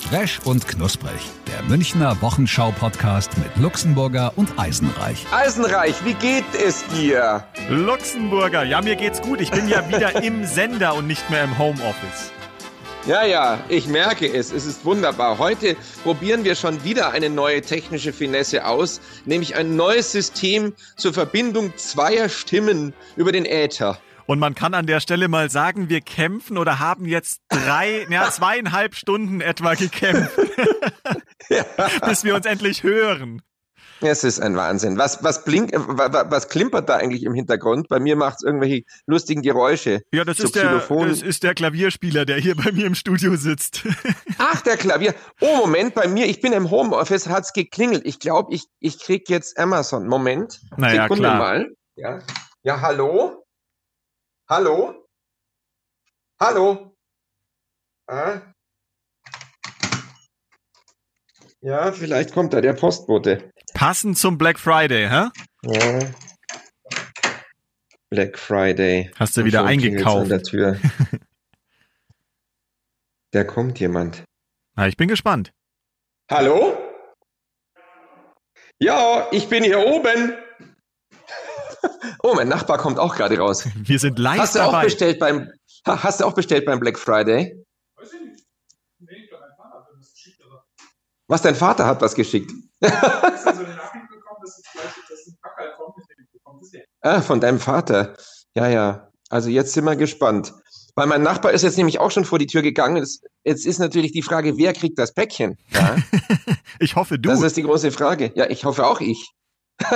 Fresh und knusprig. Der Münchner Wochenschau-Podcast mit Luxemburger und Eisenreich. Eisenreich, wie geht es dir? Luxemburger, ja, mir geht's gut. Ich bin ja wieder im Sender und nicht mehr im Homeoffice. Ja, ja, ich merke es. Es ist wunderbar. Heute probieren wir schon wieder eine neue technische Finesse aus, nämlich ein neues System zur Verbindung zweier Stimmen über den Äther. Und man kann an der Stelle mal sagen, wir kämpfen oder haben jetzt drei, ja, zweieinhalb Stunden etwa gekämpft, ja. bis wir uns endlich hören. Es ist ein Wahnsinn. Was, was, blink, was klimpert da eigentlich im Hintergrund? Bei mir macht es irgendwelche lustigen Geräusche. Ja, das ist, der, das ist der Klavierspieler, der hier bei mir im Studio sitzt. Ach, der Klavier. Oh, Moment, bei mir, ich bin im Homeoffice, hat es geklingelt. Ich glaube, ich, ich krieg jetzt Amazon. Moment. Naja, Sekunde klar. mal. Ja. ja, hallo? Hallo? Hallo? Ah? Ja, vielleicht kommt da der Postbote. Passend zum Black Friday, hä? Ja. Black Friday. Hast du wieder eingekauft? An der Tür. da kommt jemand. Na, ich bin gespannt. Hallo? Ja, ich bin hier oben. Oh, mein Nachbar kommt auch gerade raus. Wir sind live hast du dabei. Auch bestellt beim, hast du auch bestellt beim Black Friday? Weiß ich nicht. Nee, dein Vater hat was geschickt. Aber was, dein Vater hat was geschickt? Ah, von deinem Vater. Ja, ja. Also jetzt sind wir gespannt. Weil mein Nachbar ist jetzt nämlich auch schon vor die Tür gegangen. Jetzt ist natürlich die Frage, wer kriegt das Päckchen? Ja? ich hoffe du. Das ist die große Frage. Ja, ich hoffe auch ich.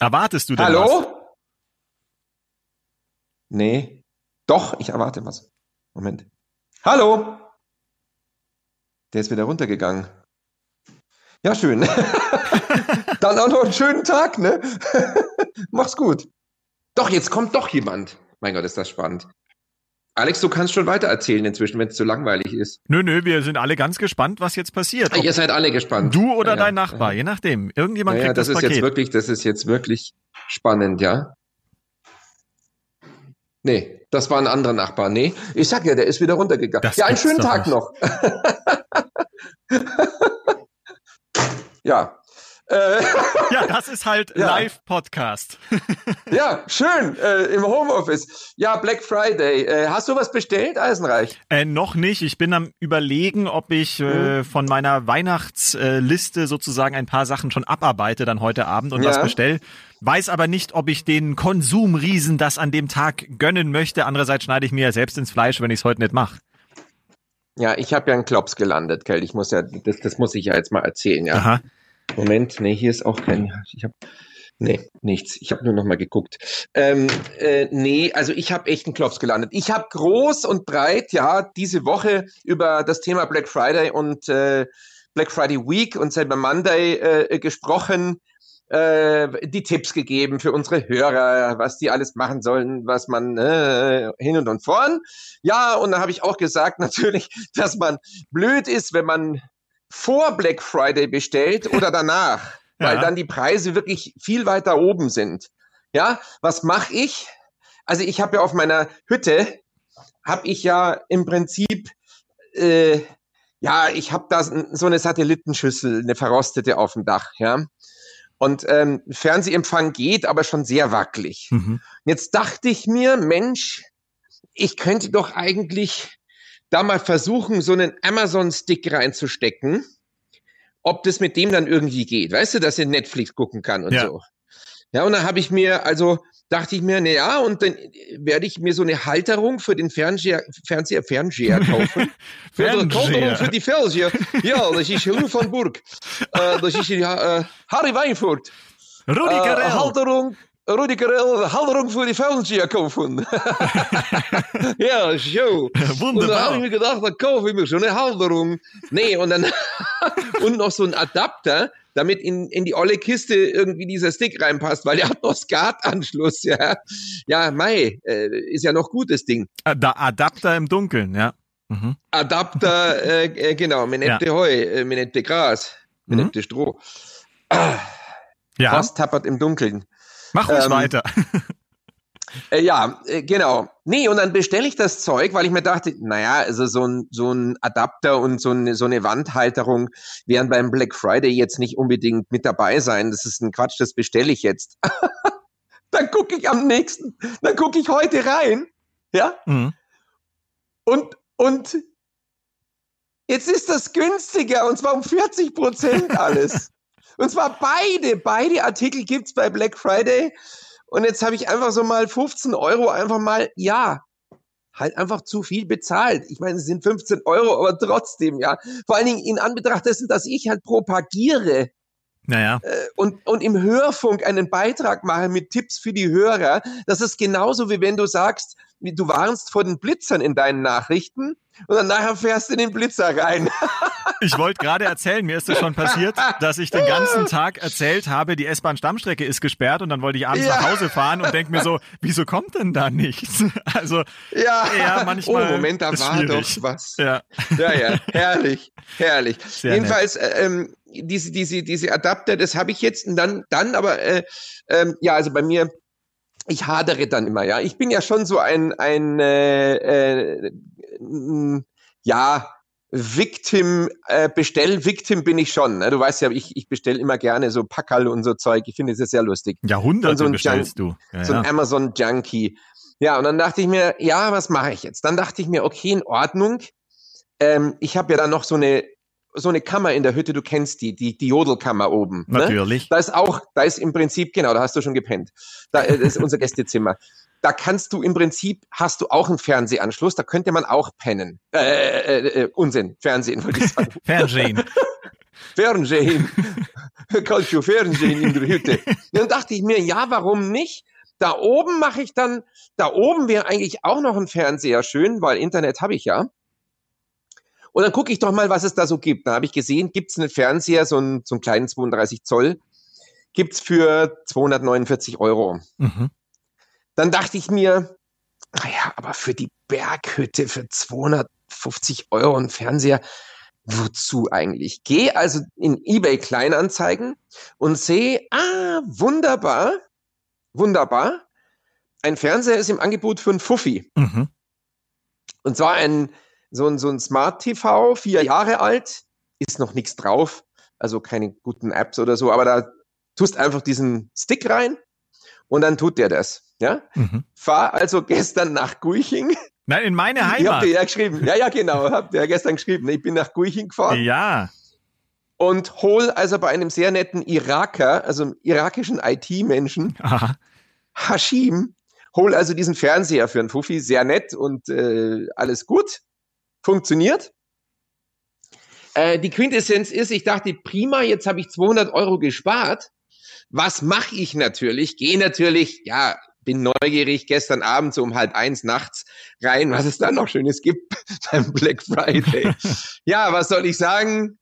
Erwartest du denn Hallo? was? Nee. Doch, ich erwarte was. Moment. Hallo? Der ist wieder runtergegangen. Ja, schön. Dann auch noch einen schönen Tag, ne? Mach's gut. Doch, jetzt kommt doch jemand. Mein Gott, ist das spannend. Alex, du kannst schon weiter erzählen inzwischen, wenn es zu langweilig ist. Nö, nö, wir sind alle ganz gespannt, was jetzt passiert. Ob Ihr seid alle gespannt. Du oder ja, dein Nachbar, ja. je nachdem. Irgendjemand ja, kriegt das, das ist Paket. Jetzt wirklich, das ist jetzt wirklich spannend, ja. Nee, das war ein anderer Nachbar. Nee, ich sag ja, der ist wieder runtergegangen. Das ja, einen schönen Tag nicht. noch. ja, äh, ja, das ist halt ja. Live-Podcast. ja, schön, äh, im Homeoffice. Ja, Black Friday. Äh, hast du was bestellt, Eisenreich? Äh, noch nicht. Ich bin am überlegen, ob ich äh, mhm. von meiner Weihnachtsliste sozusagen ein paar Sachen schon abarbeite dann heute Abend und ja. was bestelle. Weiß aber nicht, ob ich den Konsumriesen das an dem Tag gönnen möchte. Andererseits schneide ich mir ja selbst ins Fleisch, wenn ich es heute nicht mache. Ja, ich habe ja einen Klops gelandet, Kell. Ich muss ja, das, das muss ich ja jetzt mal erzählen, ja. Aha. Moment, nee, hier ist auch kein. Ich habe Nee, nichts. Ich habe nur noch mal geguckt. Ähm, äh, nee, also ich habe echt einen Klops gelandet. Ich habe groß und breit, ja, diese Woche über das Thema Black Friday und äh, Black Friday Week und Cyber Monday äh, gesprochen, äh, die Tipps gegeben für unsere Hörer, was die alles machen sollen, was man äh, hin und, und vorn. Ja, und da habe ich auch gesagt natürlich, dass man blöd ist, wenn man vor Black Friday bestellt oder danach, ja. weil dann die Preise wirklich viel weiter oben sind. Ja, was mache ich? Also ich habe ja auf meiner Hütte, habe ich ja im Prinzip, äh, ja, ich habe da so eine Satellitenschüssel, eine verrostete auf dem Dach, ja. Und ähm, Fernsehempfang geht, aber schon sehr wackelig. Mhm. Jetzt dachte ich mir, Mensch, ich könnte doch eigentlich da mal versuchen, so einen Amazon-Stick reinzustecken, ob das mit dem dann irgendwie geht. Weißt du, dass er Netflix gucken kann und ja. so. Ja, und dann habe ich mir, also dachte ich mir, na ja, und dann werde ich mir so eine Halterung für den Fernseher, Fernseher, Fernseher kaufen. für Fernseher. Halterung für die Fernseher. Ja, das ist Lou von Burg. Äh, das ist ja, äh, Harry Weinfurt. Rudi Äh, Halterung, Rudi Carell Halterung für die Fernseher kaufen. ja, show. Wunderbar. Und dann habe ich mir gedacht, da kaufe ich mir schon eine Halterung. Nee, und dann und noch so ein Adapter, damit in, in die olle Kiste irgendwie dieser Stick reinpasst, weil der hat noch SCART-Anschluss, ja. Ja, Mai, äh, ist ja noch gutes Ding. Da Adapter im Dunkeln, ja. Mhm. Adapter, äh, genau, Minette ja. Heu, äh, Minette Gras, Minette mhm. Stroh. Ah, ja. Horst tappert im Dunkeln. Mach ruhig ähm, weiter. Äh, ja, äh, genau. Nee, und dann bestelle ich das Zeug, weil ich mir dachte, naja, also so ein, so ein Adapter und so eine, so eine Wandhalterung werden beim Black Friday jetzt nicht unbedingt mit dabei sein. Das ist ein Quatsch, das bestelle ich jetzt. dann gucke ich am nächsten, dann gucke ich heute rein, ja, mhm. und, und jetzt ist das günstiger und zwar um 40 Prozent alles. Und zwar beide, beide Artikel gibt's bei Black Friday. Und jetzt habe ich einfach so mal 15 Euro einfach mal, ja, halt einfach zu viel bezahlt. Ich meine, es sind 15 Euro, aber trotzdem, ja. Vor allen Dingen in Anbetracht dessen, dass ich halt propagiere, naja. Äh, und, und im Hörfunk einen Beitrag mache mit Tipps für die Hörer. Das ist genauso wie wenn du sagst, du warnst vor den Blitzern in deinen Nachrichten und dann nachher fährst du in den Blitzer rein. Ich wollte gerade erzählen, mir ist das schon passiert, dass ich den ganzen Tag erzählt habe, die S-Bahn-Stammstrecke ist gesperrt und dann wollte ich abends ja. nach Hause fahren und denke mir so, wieso kommt denn da nichts? Also, ja, ja manchmal. Oh, Moment, da war schwierig. doch was. Ja, ja, ja herrlich, herrlich. Sehr Jedenfalls, äh, ähm, diese, diese, diese Adapter, das habe ich jetzt und dann, dann aber, äh, ähm, ja, also bei mir, ich hadere dann immer, ja. Ich bin ja schon so ein, ein äh, äh, ja, Victim, äh, Bestell-Victim bin ich schon. Ne? Du weißt ja, ich, ich bestelle immer gerne so Packerl und so Zeug. Ich finde es ja sehr lustig. Jahrhunderte so bestellst Jun du. Ja, so ein ja. Amazon-Junkie. Ja, und dann dachte ich mir, ja, was mache ich jetzt? Dann dachte ich mir, okay, in Ordnung. Ähm, ich habe ja dann noch so eine so eine Kammer in der Hütte, du kennst die, die, die Jodelkammer oben. Ne? Natürlich. Ne? Da ist auch, da ist im Prinzip, genau, da hast du schon gepennt. Da äh, ist unser Gästezimmer. Da kannst du im Prinzip, hast du auch einen Fernsehanschluss, da könnte man auch pennen. Äh, äh, äh, Unsinn, Fernsehen würde ich sagen. Fernsehen. Fernsehen. Du Fernsehen in der Hütte. Dann dachte ich mir, ja, warum nicht? Da oben mache ich dann, da oben wäre eigentlich auch noch ein Fernseher schön, weil Internet habe ich ja. Und dann gucke ich doch mal, was es da so gibt. Da habe ich gesehen, gibt es einen Fernseher, so einen, so einen kleinen 32 Zoll, gibt es für 249 Euro. Mhm. Dann dachte ich mir, naja, aber für die Berghütte für 250 Euro ein Fernseher, wozu eigentlich? Gehe also in eBay Kleinanzeigen und sehe, ah, wunderbar, wunderbar. Ein Fernseher ist im Angebot für ein Fuffi. Mhm. Und zwar ein so ein, so ein Smart TV, vier Jahre alt, ist noch nichts drauf, also keine guten Apps oder so, aber da tust einfach diesen Stick rein und dann tut der das. Ja? Mhm. Fahr also gestern nach Guiching. Nein, in meine Heimat. Ich hab dir ja geschrieben. Ja, ja, genau. Habt ihr ja gestern geschrieben. Ich bin nach Guiching gefahren. Ja. Und hol also bei einem sehr netten Iraker, also einem irakischen IT-Menschen, Hashim, hol also diesen Fernseher für einen Fuffi, sehr nett und äh, alles gut funktioniert. Äh, die Quintessenz ist, ich dachte, prima, jetzt habe ich 200 Euro gespart. Was mache ich natürlich? Gehe natürlich, ja, bin neugierig, gestern Abend so um halb eins nachts rein, was es da noch Schönes gibt beim Black Friday. ja, was soll ich sagen?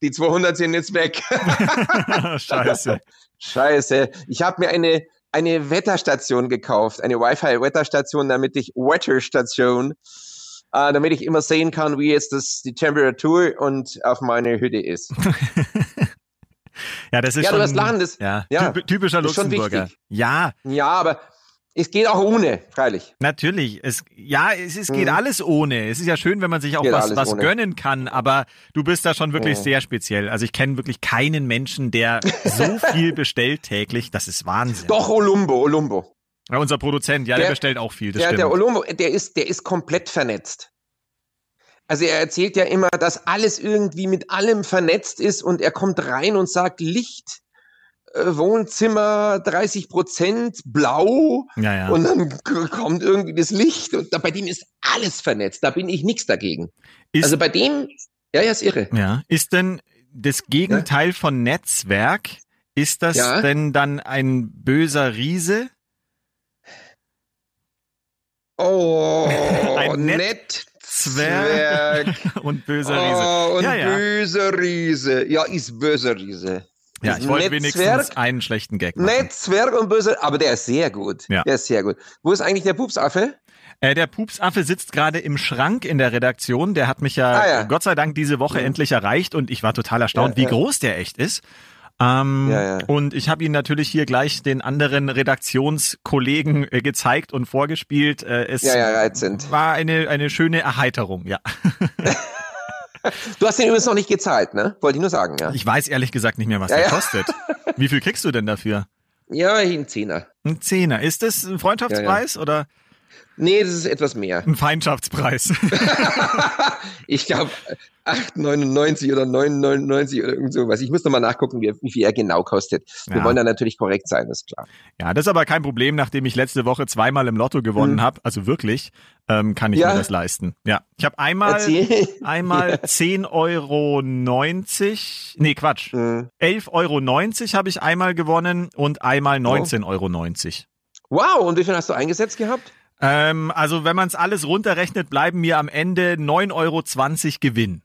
Die 200 sind jetzt weg. Scheiße. Scheiße. Ich habe mir eine, eine Wetterstation gekauft, eine Wi-Fi-Wetterstation, damit ich Wetterstation äh, damit ich immer sehen kann, wie jetzt das, die Temperatur und auf meiner Hütte ist. ja, das ist ja, schon, du hast lachen, das, ja, ja typischer Luxemburger. Ja. Ja, aber es geht auch ohne, freilich. Natürlich. Es, ja, es, es geht mhm. alles ohne. Es ist ja schön, wenn man sich auch was, was gönnen kann, aber du bist da schon wirklich mhm. sehr speziell. Also ich kenne wirklich keinen Menschen, der so viel bestellt täglich. Das ist Wahnsinn. Doch, Olumbo, Olumbo. Ja, unser Produzent, ja, der, der bestellt auch viel. Das der, der Olombo, der ist, der ist komplett vernetzt. Also er erzählt ja immer, dass alles irgendwie mit allem vernetzt ist und er kommt rein und sagt Licht, äh, Wohnzimmer 30 Prozent blau ja, ja. und dann kommt irgendwie das Licht und da, bei dem ist alles vernetzt. Da bin ich nichts dagegen. Ist, also bei dem, ja, ja, ist irre. Ja, ist denn das Gegenteil ja? von Netzwerk Ist das denn dann ein böser Riese? Oh, ein nett. Zwerg, und böser Riese. Oh, und ja, ja. böser Riese. Ja, ist böser Riese. Ja, ich wollte wenigstens Zwerg, einen schlechten Gag machen. Nett, Zwerg und böser, aber der ist sehr gut. Ja. Der ist sehr gut. Wo ist eigentlich der Pupsaffe? Äh, der Pupsaffe sitzt gerade im Schrank in der Redaktion. Der hat mich ja, ah, ja. Gott sei Dank diese Woche mhm. endlich erreicht und ich war total erstaunt, ja, wie groß der echt ist. Ähm, ja, ja. Und ich habe ihn natürlich hier gleich den anderen Redaktionskollegen äh, gezeigt und vorgespielt. Äh, es ja, ja, reizend. war eine, eine schöne Erheiterung, ja. Du hast den übrigens noch nicht gezahlt, ne? Wollte ich nur sagen, ja. Ich weiß ehrlich gesagt nicht mehr, was ja, der ja. kostet. Wie viel kriegst du denn dafür? Ja, ein Zehner. Ein Zehner. Ist das ein Freundschaftspreis ja, oder? Nee, das ist etwas mehr. Ein Feindschaftspreis. ich glaube 8,99 oder 9,99 oder irgend sowas. Ich muss nochmal nachgucken, wie, wie, viel er genau kostet. Wir ja. wollen da natürlich korrekt sein, ist klar. Ja, das ist aber kein Problem, nachdem ich letzte Woche zweimal im Lotto gewonnen hm. habe. Also wirklich, ähm, kann ich ja. mir das leisten. Ja, ich habe einmal, einmal ja. 10,90 Euro, nee Quatsch, hm. 11,90 Euro habe ich einmal gewonnen und einmal 19,90 oh. Euro. Wow, und wie viel hast du eingesetzt gehabt? Ähm, also wenn man es alles runterrechnet, bleiben mir am Ende 9,20 Euro Gewinn.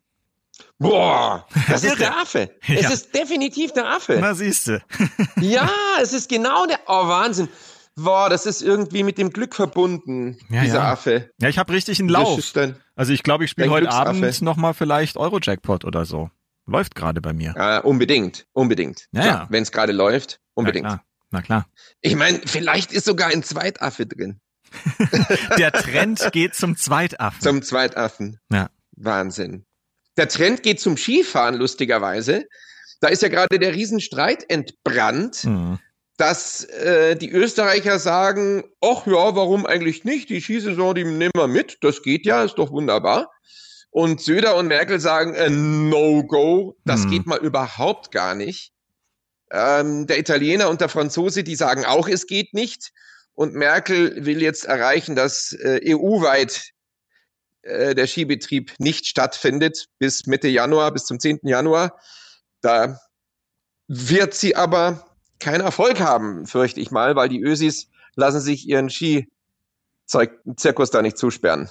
Boah, das ist der Affe. Es ja. ist definitiv der Affe. Na siehste. ja, es ist genau der. Oh, Wahnsinn. Boah, das ist irgendwie mit dem Glück verbunden, ja, dieser ja. Affe. Ja, ich habe richtig einen Lauf. Also ich glaube, ich spiele heute Abend nochmal vielleicht Euro-Jackpot oder so. Läuft gerade bei mir. Ja, unbedingt, unbedingt. Ja, ja. Wenn es gerade läuft, unbedingt. Na klar. Na klar. Ich meine, vielleicht ist sogar ein Zweitaffe drin. Der Trend geht zum Zweitaffen. Zum Zweitaffen. Ja. Wahnsinn. Der Trend geht zum Skifahren, lustigerweise. Da ist ja gerade der Riesenstreit entbrannt, mhm. dass äh, die Österreicher sagen, ach ja, warum eigentlich nicht? Die Skisaison, die nehmen wir mit, das geht ja, ist doch wunderbar. Und Söder und Merkel sagen, äh, No-Go, das mhm. geht mal überhaupt gar nicht. Ähm, der Italiener und der Franzose, die sagen auch, es geht nicht. Und Merkel will jetzt erreichen, dass äh, EU-weit äh, der Skibetrieb nicht stattfindet bis Mitte Januar, bis zum 10. Januar. Da wird sie aber keinen Erfolg haben, fürchte ich mal, weil die Ösis lassen sich ihren Ski-Zirkus da nicht zusperren.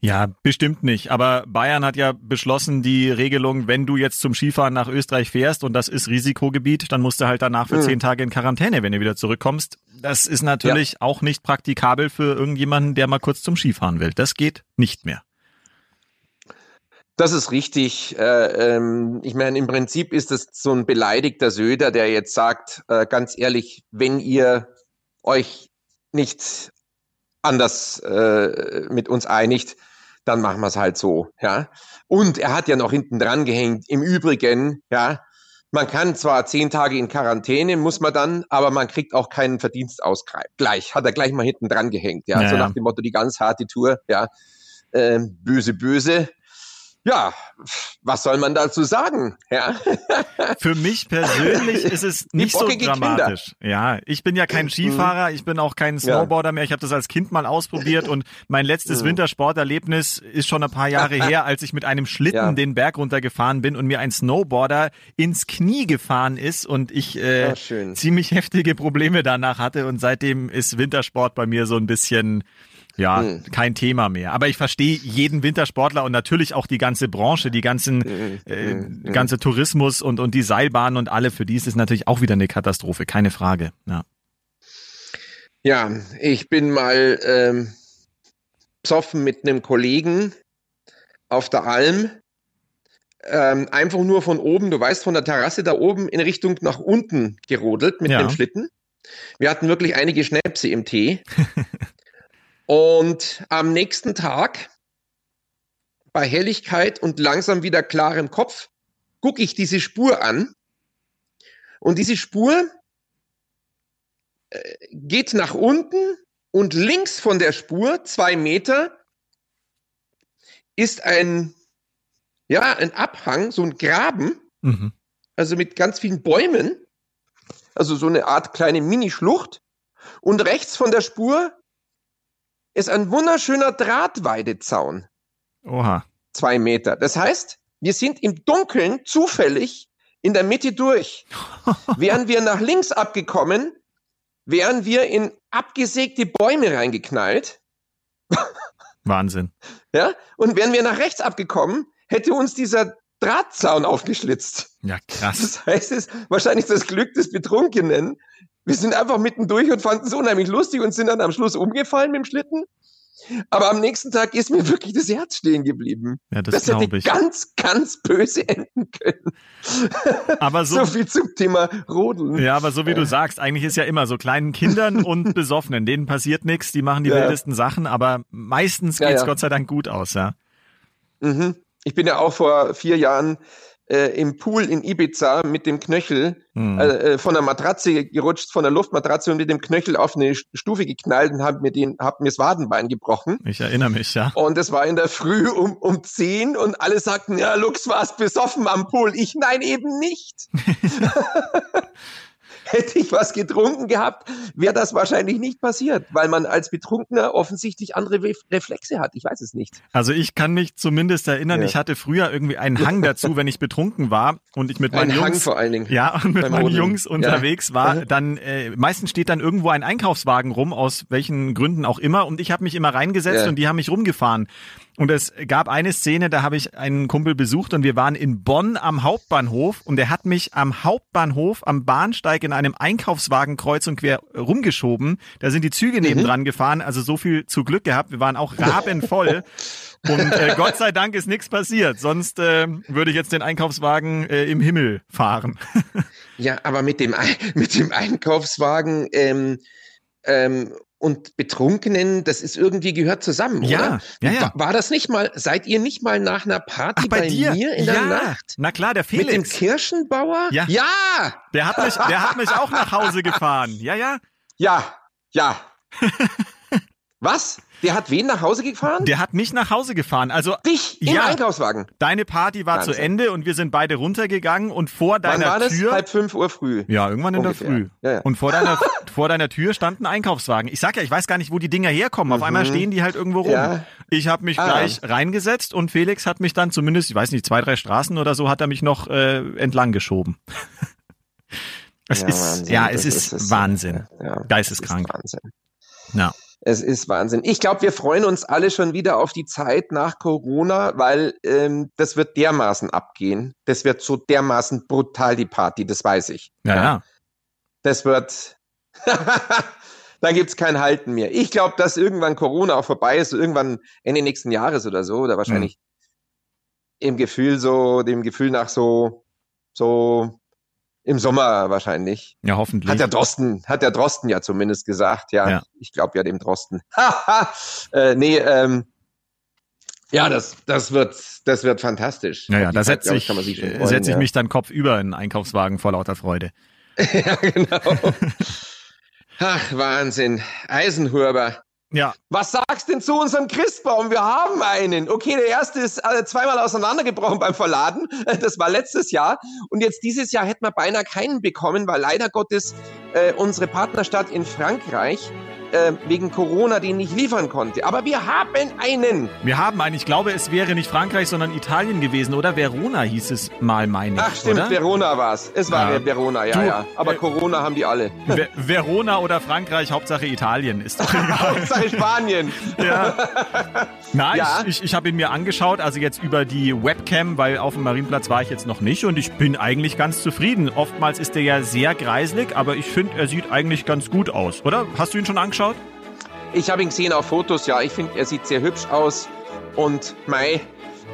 Ja, bestimmt nicht. Aber Bayern hat ja beschlossen, die Regelung, wenn du jetzt zum Skifahren nach Österreich fährst und das ist Risikogebiet, dann musst du halt danach für mhm. zehn Tage in Quarantäne, wenn du wieder zurückkommst. Das ist natürlich ja. auch nicht praktikabel für irgendjemanden, der mal kurz zum Skifahren will. Das geht nicht mehr. Das ist richtig. Äh, ähm, ich meine, im Prinzip ist es so ein beleidigter Söder, der jetzt sagt, äh, ganz ehrlich, wenn ihr euch nicht anders äh, mit uns einigt, dann machen wir es halt so, ja. Und er hat ja noch hinten dran gehängt. Im Übrigen, ja, man kann zwar zehn Tage in Quarantäne, muss man dann, aber man kriegt auch keinen Verdienstausgleich. Hat er gleich mal hinten dran gehängt, ja. ja so nach dem Motto, die ganz harte Tour, ja. Äh, böse, böse ja, was soll man dazu sagen? Ja. Für mich persönlich ist es nicht so dramatisch. Kinder. Ja, ich bin ja kein mhm. Skifahrer, ich bin auch kein Snowboarder mehr. Ich habe das als Kind mal ausprobiert und mein letztes mhm. Wintersporterlebnis ist schon ein paar Jahre her, als ich mit einem Schlitten ja. den Berg runtergefahren bin und mir ein Snowboarder ins Knie gefahren ist und ich äh, oh, ziemlich heftige Probleme danach hatte und seitdem ist Wintersport bei mir so ein bisschen ja, hm. kein Thema mehr. Aber ich verstehe jeden Wintersportler und natürlich auch die ganze Branche, die ganzen hm. äh, hm. ganze Tourismus und und die Seilbahnen und alle. Für die ist es natürlich auch wieder eine Katastrophe, keine Frage. Ja, ja ich bin mal ähm, psoffen mit einem Kollegen auf der Alm. Ähm, einfach nur von oben, du weißt, von der Terrasse da oben in Richtung nach unten gerodelt mit ja. dem Schlitten. Wir hatten wirklich einige Schnäpse im Tee. Und am nächsten Tag, bei Helligkeit und langsam wieder klarem Kopf, gucke ich diese Spur an. Und diese Spur äh, geht nach unten und links von der Spur, zwei Meter, ist ein, ja, ein Abhang, so ein Graben, mhm. also mit ganz vielen Bäumen, also so eine Art kleine Minischlucht. Und rechts von der Spur ist ein wunderschöner Drahtweidezaun. Oha. Zwei Meter. Das heißt, wir sind im Dunkeln zufällig in der Mitte durch. wären wir nach links abgekommen, wären wir in abgesägte Bäume reingeknallt. Wahnsinn. Ja, und wären wir nach rechts abgekommen, hätte uns dieser Drahtzaun aufgeschlitzt. Ja, krass. Das heißt, es ist wahrscheinlich das Glück des Betrunkenen. Wir sind einfach mittendurch und fanden es unheimlich lustig und sind dann am Schluss umgefallen mit dem Schlitten. Aber am nächsten Tag ist mir wirklich das Herz stehen geblieben. Ja, das, das hätte ich. ganz, ganz böse enden können. Aber so, so viel zum Thema Rodeln. Ja, aber so wie du sagst, eigentlich ist ja immer so kleinen Kindern und Besoffenen, denen passiert nichts, die machen die ja. wildesten Sachen, aber meistens geht's ja, ja. Gott sei Dank gut aus, ja. Mhm. Ich bin ja auch vor vier Jahren äh, im Pool in Ibiza mit dem Knöchel hm. äh, äh von der Matratze gerutscht, von der Luftmatratze und mit dem Knöchel auf eine Stufe geknallt und habe mir den, hab mir das Wadenbein gebrochen. Ich erinnere mich, ja. Und es war in der Früh um, um zehn und alle sagten, ja, Lux, warst besoffen am Pool. Ich, nein, eben nicht. hätte ich was getrunken gehabt, wäre das wahrscheinlich nicht passiert, weil man als Betrunkener offensichtlich andere Reflexe hat. Ich weiß es nicht. Also ich kann mich zumindest erinnern, ja. ich hatte früher irgendwie einen Hang dazu, wenn ich betrunken war und ich mit meinen ein Jungs, Hang vor allen Dingen. ja, und mit meinen Rodeln. Jungs unterwegs ja. war, dann äh, meistens steht dann irgendwo ein Einkaufswagen rum, aus welchen Gründen auch immer, und ich habe mich immer reingesetzt ja. und die haben mich rumgefahren. Und es gab eine Szene, da habe ich einen Kumpel besucht und wir waren in Bonn am Hauptbahnhof und er hat mich am Hauptbahnhof am Bahnsteig in einem Einkaufswagen kreuz und quer rumgeschoben. Da sind die Züge mhm. nebendran gefahren, also so viel zu Glück gehabt. Wir waren auch rabenvoll. Und äh, Gott sei Dank ist nichts passiert. Sonst äh, würde ich jetzt den Einkaufswagen äh, im Himmel fahren. ja, aber mit dem, mit dem Einkaufswagen ähm, ähm, und Betrunkenen, das ist irgendwie gehört zusammen, ja, oder? Ja, ja. War, war, das nicht mal, seid ihr nicht mal nach einer Party Ach, bei, bei mir in ja. der Nacht? Na klar, der Felix. Mit dem Kirschenbauer? Ja. ja. Der hat mich, der hat mich auch nach Hause gefahren. Ja, ja. Ja, ja. Was? Der hat wen nach Hause gefahren? Der hat mich nach Hause gefahren. Also dich im ja, Einkaufswagen. Deine Party war Wahnsinn. zu Ende und wir sind beide runtergegangen und vor deiner Wann war das? Tür halb fünf Uhr früh. Ja, irgendwann in Ungefähr. der Früh. Ja, ja. Und vor deiner vor deiner Tür stand ein Einkaufswagen. Ich sag ja, ich weiß gar nicht, wo die Dinger herkommen. Auf mhm. einmal stehen die halt irgendwo rum. Ja. Ich habe mich ah. gleich reingesetzt und Felix hat mich dann zumindest, ich weiß nicht, zwei drei Straßen oder so, hat er mich noch äh, entlang geschoben. es ist Wahnsinn. ja, es ist, ist, Wahnsinn. Geisteskrank. Wahnsinn. Ja. Es ist Wahnsinn. Ich glaube, wir freuen uns alle schon wieder auf die Zeit nach Corona, weil ähm, das wird dermaßen abgehen. Das wird so dermaßen brutal, die Party, das weiß ich. Ja, ja. ja. Das wird, da gibt's kein Halten mehr. Ich glaube, dass irgendwann Corona auch vorbei ist, irgendwann Ende nächsten Jahres oder so, oder wahrscheinlich mhm. im Gefühl so, dem Gefühl nach so, so im Sommer wahrscheinlich. Ja, hoffentlich. Hat der Drosten, hat der Drosten ja zumindest gesagt. Ja, ja. ich glaube ja dem Drosten. äh, nee, ähm, ja, das, das wird, das wird fantastisch. Ja, ja, da setze ich, ich, setz ich ja. mich dann Kopf über in einen Einkaufswagen vor lauter Freude. ja, genau. Ach, Wahnsinn. Eisenhuber. Ja. Was sagst denn zu unserem Christbaum? Wir haben einen. Okay, der erste ist äh, zweimal auseinandergebrochen beim Verladen. Das war letztes Jahr. Und jetzt dieses Jahr hätten wir beinahe keinen bekommen, weil leider Gottes äh, unsere Partnerstadt in Frankreich äh, wegen Corona den nicht liefern konnte. Aber wir haben einen. Wir haben einen. Ich glaube, es wäre nicht Frankreich, sondern Italien gewesen, oder? Verona hieß es mal, meine ich. Ach stimmt, oder? Verona war es. Es war ja. Verona, ja, du, ja. Aber äh, Corona haben die alle. Ver Verona oder Frankreich, Hauptsache Italien ist doch egal. Hauptsache Spanien. ja. Na, ja. ich, ich, ich habe ihn mir angeschaut, also jetzt über die Webcam, weil auf dem Marienplatz war ich jetzt noch nicht und ich bin eigentlich ganz zufrieden. Oftmals ist er ja sehr greislig, aber ich finde, er sieht eigentlich ganz gut aus, oder? Hast du ihn schon angeschaut? Angeschaut? Ich habe ihn gesehen auf Fotos, ja. Ich finde, er sieht sehr hübsch aus. Und Mai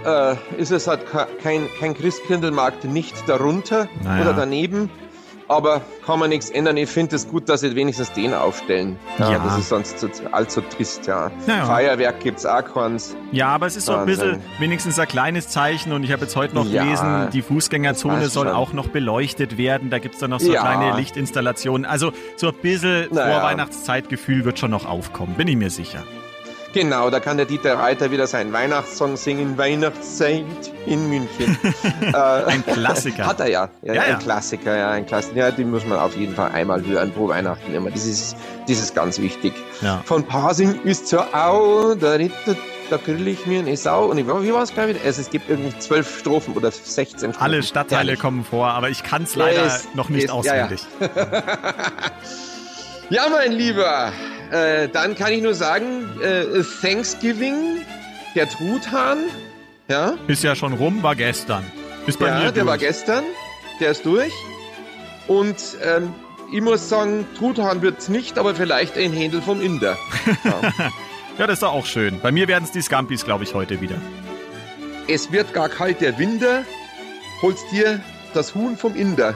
äh, ist es halt kein, kein Christkindlmarkt nicht darunter naja. oder daneben aber kann man nichts ändern. Ich finde es gut, dass sie wenigstens den aufstellen. Ja, ja. Das ist sonst zu, allzu trist, ja. ja. Feuerwerk gibt's auch keins. Ja, aber es ist so ein bisschen wenigstens ein kleines Zeichen und ich habe jetzt heute noch ja, gelesen, die Fußgängerzone soll schon. auch noch beleuchtet werden. Da gibt's dann noch so kleine Lichtinstallationen. Also so ein bisschen naja. Vorweihnachtszeitgefühl wird schon noch aufkommen, bin ich mir sicher. Genau, da kann der Dieter Reiter wieder seinen Weihnachtssong singen, Weihnachtszeit in München. äh, ein Klassiker. Hat er ja. ja, ja ein ja. Klassiker, ja, ein Klassiker. Ja, den muss man auf jeden Fall einmal hören pro Weihnachten immer. Das ist, das ist ganz wichtig. Ja. Von Pasing bis zur Au, da, da, da grill ich mir eine Sau. Und ich, wie war es gerade wieder? Es gibt irgendwie zwölf Strophen oder 16 Strophen. Alle Stadtteile Herrlich. kommen vor, aber ich kann es leider noch nicht yes, auswendig. Ja, mein Lieber, äh, dann kann ich nur sagen, äh, Thanksgiving, der Truthahn, ja. Ist ja schon rum, war gestern. Ist bei ja, mir der durch. war gestern, der ist durch. Und ähm, ich muss sagen, Truthahn wird es nicht, aber vielleicht ein Händel vom Inder. Ja. ja, das ist doch auch schön. Bei mir werden es die Scampis, glaube ich, heute wieder. Es wird gar kalt, der Winter. Holst dir das Huhn vom Inder.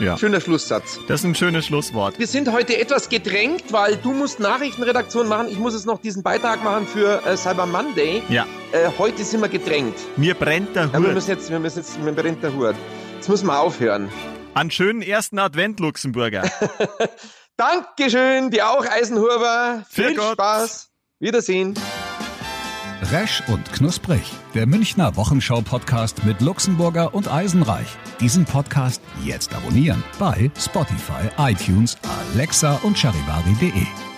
Ja. Schöner Schlusssatz. Das ist ein schönes Schlusswort. Wir sind heute etwas gedrängt, weil du musst Nachrichtenredaktion machen. Ich muss jetzt noch diesen Beitrag machen für äh, Cyber Monday. Ja. Äh, heute sind wir gedrängt. Mir brennt der Hut. Ja, wir müssen jetzt, wir müssen jetzt, mir brennt der Hut. Jetzt müssen wir aufhören. An schönen ersten Advent, Luxemburger. Dankeschön, dir auch, Eisenhuber. Viel Gott. Spaß. Wiedersehen. Resch und Knusprig, der Münchner Wochenschau-Podcast mit Luxemburger und Eisenreich. Diesen Podcast jetzt abonnieren bei Spotify, iTunes, Alexa und charivari.de.